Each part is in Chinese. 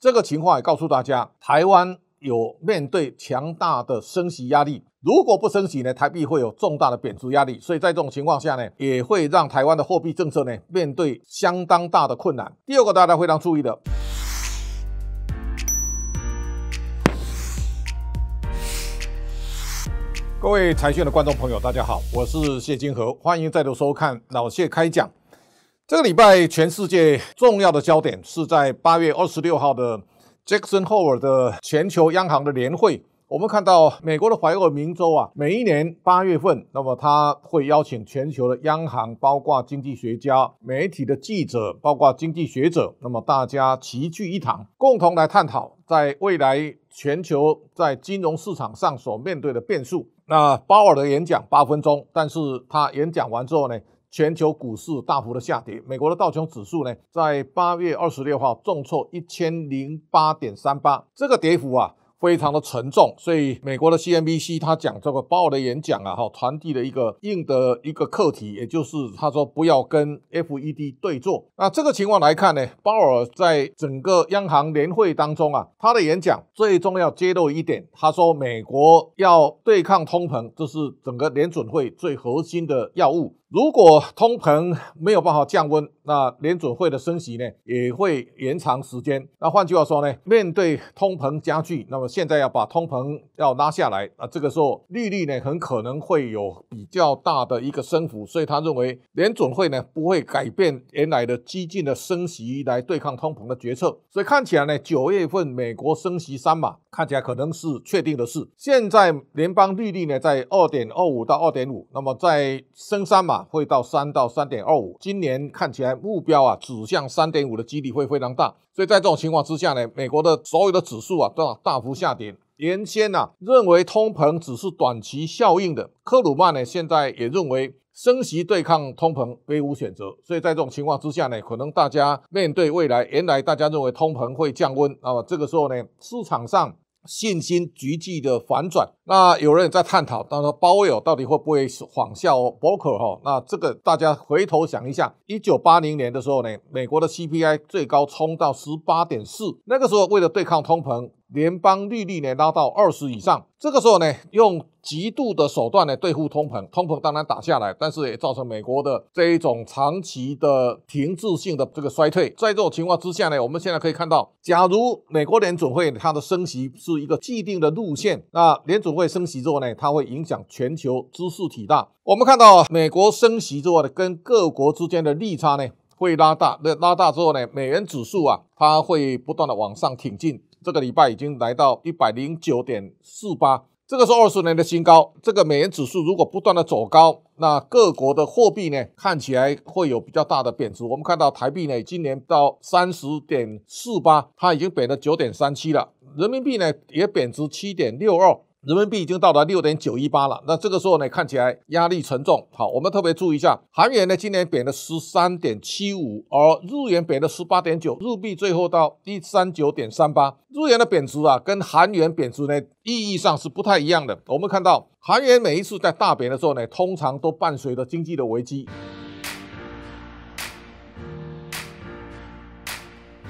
这个情况也告诉大家，台湾有面对强大的升息压力。如果不升息呢，台币会有重大的贬值压力。所以在这种情况下呢，也会让台湾的货币政策呢面对相当大的困难。第二个大家非常注意的。各位财讯的观众朋友，大家好，我是谢金河，欢迎再度收看老谢开讲。这个礼拜，全世界重要的焦点是在八月二十六号的 Jackson Hole 的全球央行的年会。我们看到美国的怀俄明州啊，每一年八月份，那么他会邀请全球的央行，包括经济学家、媒体的记者，包括经济学者，那么大家齐聚一堂，共同来探讨在未来全球在金融市场上所面对的变数。那鲍尔的演讲八分钟，但是他演讲完之后呢，全球股市大幅的下跌。美国的道琼指数呢，在八月二十六号重挫一千零八点三八，这个跌幅啊。非常的沉重，所以美国的 CNBC 他讲这个鲍尔的演讲啊，哈，传递了一个硬的一个课题，也就是他说不要跟 FED 对坐。那这个情况来看呢，鲍尔在整个央行年会当中啊，他的演讲最重要揭露一点，他说美国要对抗通膨，这是整个联准会最核心的要务。如果通膨没有办法降温，那联准会的升息呢也会延长时间。那换句话说呢，面对通膨加剧，那么现在要把通膨要拉下来啊，这个时候利率呢很可能会有比较大的一个升幅。所以他认为联准会呢不会改变原来的激进的升息来对抗通膨的决策。所以看起来呢，九月份美国升息三码看起来可能是确定的事。现在联邦利率呢在二点二五到二点五，那么在升三码。会到三到三点二五，今年看起来目标啊指向三点五的几率会非常大，所以在这种情况之下呢，美国的所有的指数啊都要大幅下跌。原先呢认为通膨只是短期效应的，克鲁曼呢现在也认为升息对抗通膨别无选择。所以在这种情况之下呢，可能大家面对未来，原来大家认为通膨会降温，那么这个时候呢，市场上。信心急剧的反转，那有人也在探讨，他说鲍威尔到底会不会仿效伯克哈？那这个大家回头想一下，一九八零年的时候呢，美国的 CPI 最高冲到十八点四，那个时候为了对抗通膨。联邦利率呢拉到二十以上，这个时候呢用极度的手段呢对付通膨，通膨当然打下来，但是也造成美国的这一种长期的停滞性的这个衰退。在这种情况之下呢，我们现在可以看到，假如美国联准会它的升息是一个既定的路线，那联准会升息之后呢，它会影响全球知识体大。我们看到美国升息之后呢，跟各国之间的利差呢会拉大，那拉大之后呢，美元指数啊它会不断的往上挺进。这个礼拜已经来到一百零九点四八，这个是二十年的新高。这个美元指数如果不断的走高，那各国的货币呢，看起来会有比较大的贬值。我们看到台币呢，今年到三十点四八，它已经贬了九点三七了。人民币呢，也贬值七点六二。人民币已经到达六点九一八了，那这个时候呢，看起来压力沉重。好，我们特别注意一下，韩元呢今年贬了十三点七五，而日元贬了十八点九，日币最后到一三九点三八。日元的贬值啊，跟韩元贬值呢意义上是不太一样的。我们看到韩元每一次在大贬的时候呢，通常都伴随着经济的危机。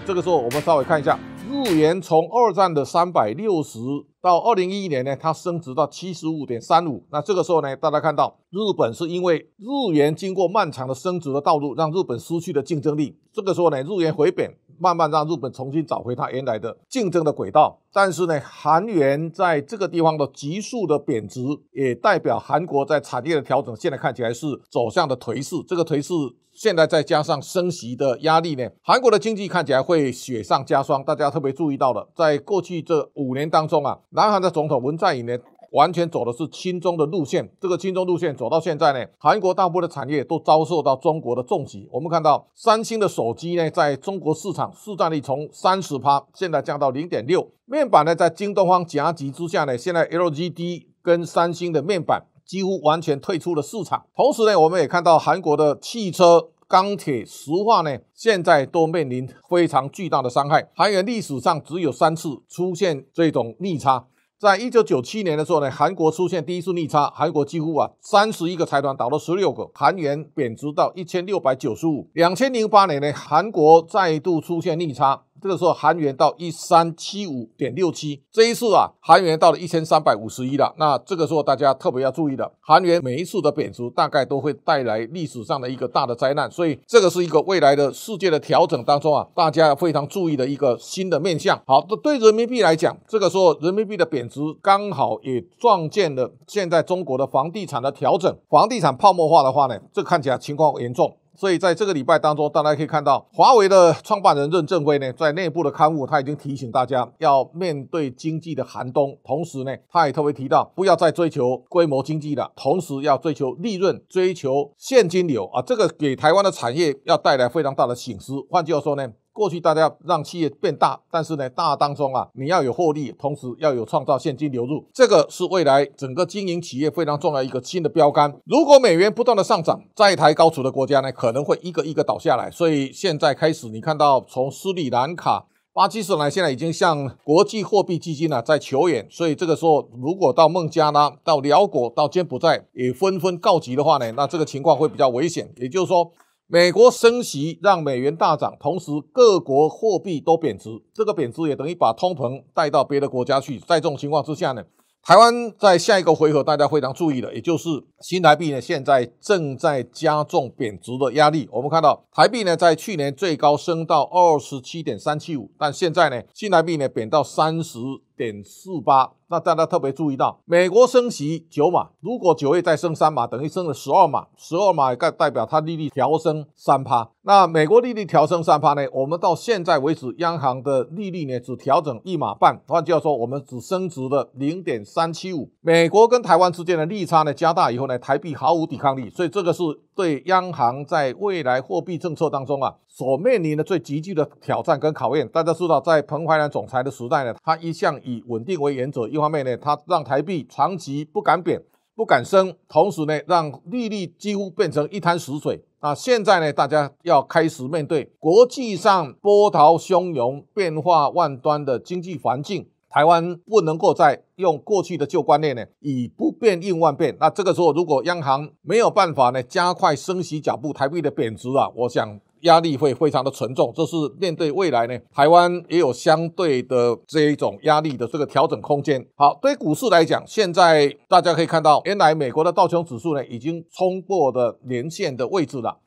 这个时候我们稍微看一下，日元从二战的三百六十。到二零一一年呢，它升值到七十五点三五。那这个时候呢，大家看到日本是因为日元经过漫长的升值的道路，让日本失去了竞争力。这个时候呢，日元回贬，慢慢让日本重新找回它原来的竞争的轨道。但是呢，韩元在这个地方的急速的贬值，也代表韩国在产业的调整，现在看起来是走向的颓势。这个颓势。现在再加上升息的压力呢，韩国的经济看起来会雪上加霜。大家特别注意到了，在过去这五年当中啊，南韩的总统文在寅呢，完全走的是轻中的路线。这个轻中路线走到现在呢，韩国大部分的产业都遭受到中国的重击。我们看到三星的手机呢，在中国市场市占率从三十趴，现在降到零点六。面板呢，在京东方夹击之下呢，现在 LGD 跟三星的面板。几乎完全退出了市场。同时呢，我们也看到韩国的汽车、钢铁、石化呢，现在都面临非常巨大的伤害。韩元历史上只有三次出现这种逆差。在一九九七年的时候呢，韩国出现第一次逆差，韩国几乎啊三十一个财团倒了十六个，韩元贬值到一千六百九十五。两千零八年呢，韩国再度出现逆差，这个时候韩元到一三七五点六七，这一次啊，韩元到了一千三百五十一了。那这个时候大家特别要注意的，韩元每一次的贬值大概都会带来历史上的一个大的灾难，所以这个是一个未来的世界的调整当中啊，大家要非常注意的一个新的面向。好，这对人民币来讲，这个时候人民币的贬值刚好也撞见了现在中国的房地产的调整，房地产泡沫化的话呢，这看起来情况严重。所以在这个礼拜当中，大家可以看到，华为的创办人任正非呢，在内部的刊物，他已经提醒大家要面对经济的寒冬。同时呢，他也特别提到，不要再追求规模经济了，同时要追求利润，追求现金流啊，这个给台湾的产业要带来非常大的损失。换句话说呢？过去大家让企业变大，但是呢，大当中啊，你要有获利，同时要有创造现金流入，这个是未来整个经营企业非常重要一个新的标杆。如果美元不断的上涨，在台高处的国家呢，可能会一个一个倒下来。所以现在开始，你看到从斯里兰卡、巴基斯坦现在已经向国际货币基金呢在求援，所以这个时候如果到孟加拉、到辽国、到柬埔寨也纷纷告急的话呢，那这个情况会比较危险。也就是说。美国升息让美元大涨，同时各国货币都贬值，这个贬值也等于把通膨带到别的国家去。在这种情况之下呢，台湾在下一个回合大家非常注意的，也就是新台币呢现在正在加重贬值的压力。我们看到台币呢在去年最高升到二十七点三七五，但现在呢新台币呢贬到三十点四八。那大家特别注意到，美国升息九码，如果九月再升三码，等于升了十二码，十二码代代表它利率调升三趴。那美国利率调升三趴呢？我们到现在为止，央行的利率呢只调整一码半，换句话说，我们只升值了零点三七五。美国跟台湾之间的利差呢加大以后呢，台币毫无抵抗力，所以这个是对央行在未来货币政策当中啊所面临的最急剧的挑战跟考验。大家知道，在彭淮南总裁的时代呢，他一向以稳定为原则。一方面呢，他让台币长期不敢贬、不敢升，同时呢，让利率几乎变成一滩死水。那现在呢，大家要开始面对国际上波涛汹涌、变化万端的经济环境，台湾不能够再用过去的旧观念呢，以不变应万变。那这个时候，如果央行没有办法呢，加快升息脚步，台币的贬值啊，我想。压力会非常的沉重，这是面对未来呢，台湾也有相对的这一种压力的这个调整空间。好，对股市来讲，现在大家可以看到，原来美国的道琼指数呢已经冲过的年线的位置了，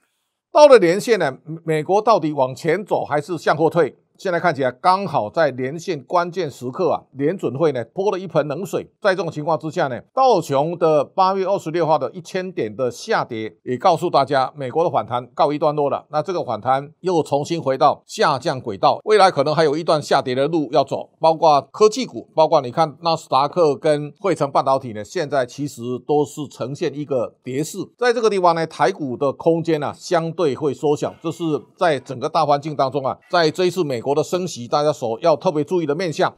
到了年线呢，美国到底往前走还是向后退？现在看起来刚好在连线关键时刻啊，联准会呢泼了一盆冷水。在这种情况之下呢，道琼的八月二十六号的一千点的下跌，也告诉大家美国的反弹告一段落了。那这个反弹又重新回到下降轨道，未来可能还有一段下跌的路要走。包括科技股，包括你看纳斯达克跟汇成半导体呢，现在其实都是呈现一个跌势。在这个地方呢，台股的空间呢相对会缩小，这是在整个大环境当中啊，在这一次美。国的升息，大家所要特别注意的面向。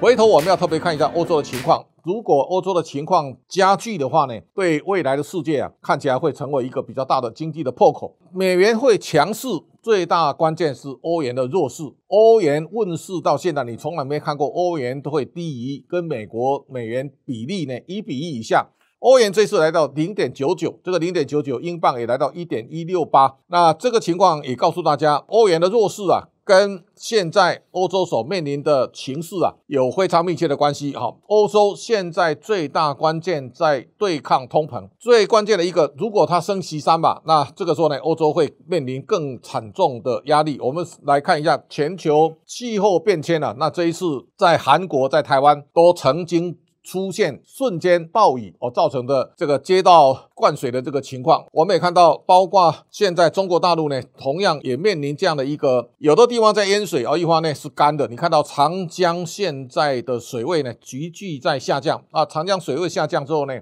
回头我们要特别看一下欧洲的情况。如果欧洲的情况加剧的话呢，对未来的世界啊，看起来会成为一个比较大的经济的破口。美元会强势，最大关键是欧元的弱势。欧元问世到现在，你从来没看过欧元都会低于跟美国美元比例呢一比一以下。欧元这次来到零点九九，这个零点九九，英镑也来到一点一六八。那这个情况也告诉大家，欧元的弱势啊，跟现在欧洲所面临的情势啊，有非常密切的关系。好，欧洲现在最大关键在对抗通膨，最关键的一个，如果它升息三吧，那这个时候呢，欧洲会面临更惨重的压力。我们来看一下全球气候变迁啊，那这一次在韩国、在台湾都曾经。出现瞬间暴雨而造成的这个街道灌水的这个情况，我们也看到，包括现在中国大陆呢，同样也面临这样的一个，有的地方在淹水，而一方呢是干的。你看到长江现在的水位呢急剧在下降啊，长江水位下降之后呢。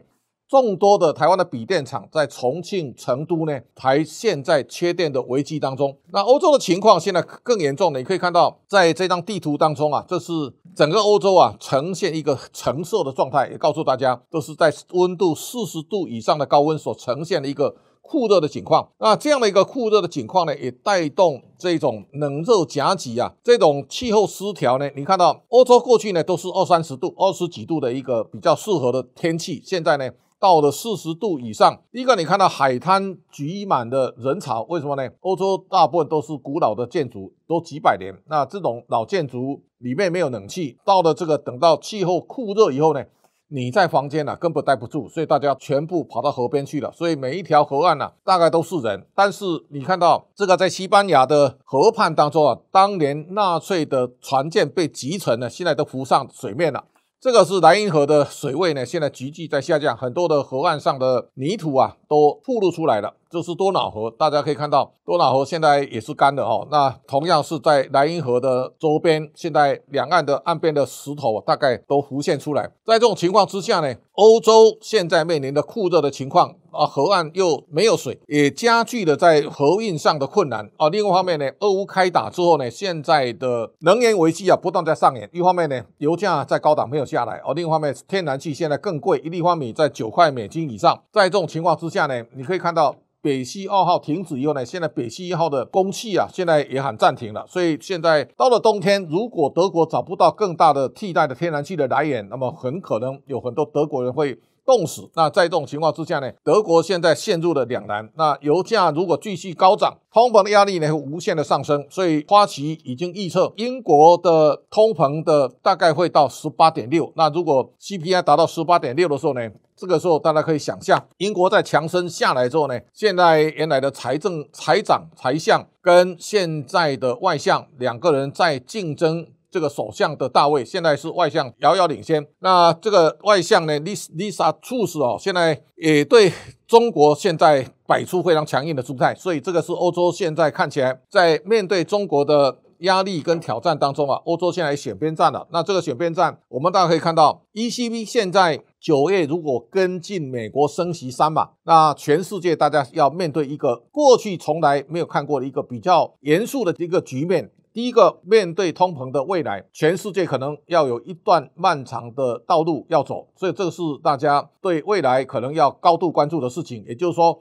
众多的台湾的笔电厂在重庆、成都呢，还陷在缺电的危机当中。那欧洲的情况现在更严重了，你可以看到，在这张地图当中啊，这是整个欧洲啊呈现一个橙色的状态，也告诉大家，都是在温度四十度以上的高温所呈现的一个酷热的情况。那这样的一个酷热的情况呢，也带动这种冷热夹击啊，这种气候失调呢。你看到欧洲过去呢都是二三十度、二十几度的一个比较适合的天气，现在呢。到了四十度以上。第一个，你看到海滩挤满的人潮，为什么呢？欧洲大部分都是古老的建筑，都几百年，那这种老建筑里面没有冷气，到了这个等到气候酷热以后呢？你在房间呢，根本待不住，所以大家全部跑到河边去了。所以每一条河岸呢，大概都是人。但是你看到这个在西班牙的河畔当中啊，当年纳粹的船舰被击沉了，现在都浮上水面了。这个是莱茵河的水位呢，现在急剧在下降，很多的河岸上的泥土啊都暴露出来了。这是多瑙河，大家可以看到多瑙河现在也是干的哦。那同样是在莱茵河的周边，现在两岸的岸边的石头大概都浮现出来。在这种情况之下呢，欧洲现在面临的酷热的情况。啊，河岸又没有水，也加剧了在河运上的困难啊。另一方面呢，俄乌开打之后呢，现在的能源危机啊不断在上演。一方面呢，油价在高档没有下来哦。另一方面，天然气现在更贵，一立方米在九块美金以上。在这种情况之下呢，你可以看到北溪二号停止以后呢，现在北溪一号的供气啊，现在也喊暂停了。所以现在到了冬天，如果德国找不到更大的替代的天然气的来源，那么很可能有很多德国人会。冻死。那在这种情况之下呢，德国现在陷入了两难。那油价如果继续高涨，通膨的压力呢会无限的上升。所以花旗已经预测，英国的通膨的大概会到十八点六。那如果 CPI 达到十八点六的时候呢，这个时候大家可以想象，英国在强生下来之后呢，现在原来的财政财长财相跟现在的外相两个人在竞争。这个首相的大位现在是外相遥遥领先。那这个外相呢，Lisa Lisa Truss 哦，现在也对中国现在摆出非常强硬的姿态。所以这个是欧洲现在看起来在面对中国的压力跟挑战当中啊，欧洲现在选边站了。那这个选边站，我们大家可以看到，ECB 现在九月如果跟进美国升息三码，那全世界大家要面对一个过去从来没有看过的一个比较严肃的一个局面。第一个，面对通膨的未来，全世界可能要有一段漫长的道路要走，所以这个是大家对未来可能要高度关注的事情。也就是说，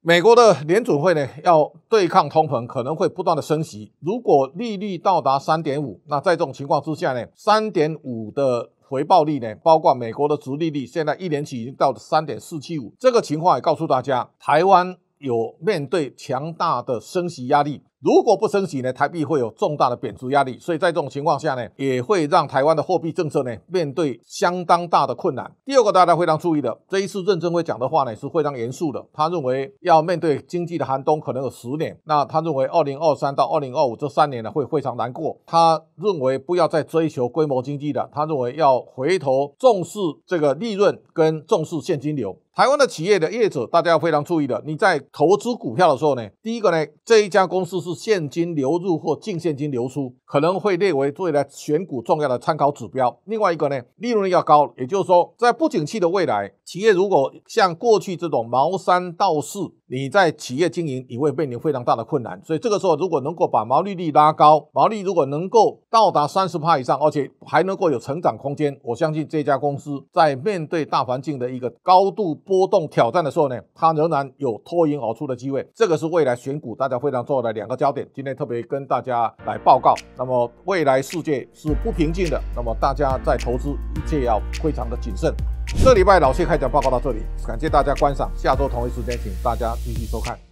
美国的联准会呢，要对抗通膨，可能会不断的升息。如果利率到达三点五，那在这种情况之下呢，三点五的回报率呢，包括美国的殖利率，现在一年期已经到了三点四七五。这个情况也告诉大家，台湾有面对强大的升息压力。如果不升息呢，台币会有重大的贬值压力，所以在这种情况下呢，也会让台湾的货币政策呢面对相当大的困难。第二个大家非常注意的，这一次任正非讲的话呢是非常严肃的。他认为要面对经济的寒冬可能有十年，那他认为二零二三到二零二五这三年呢会非常难过。他认为不要再追求规模经济的，他认为要回头重视这个利润跟重视现金流。台湾的企业的业者，大家要非常注意的。你在投资股票的时候呢，第一个呢，这一家公司是现金流入或净现金流出，可能会列为未来选股重要的参考指标。另外一个呢，利润率要高，也就是说，在不景气的未来，企业如果像过去这种茅山道士。你在企业经营，你会面临非常大的困难，所以这个时候如果能够把毛利率拉高，毛利如果能够到达三十帕以上，而且还能够有成长空间，我相信这家公司在面对大环境的一个高度波动挑战的时候呢，它仍然有脱颖而出的机会。这个是未来选股大家非常重要的两个焦点。今天特别跟大家来报告。那么未来世界是不平静的，那么大家在投资一切要非常的谨慎。这礼拜老谢开讲报告到这里，感谢大家观赏，下周同一时间请大家继续收看。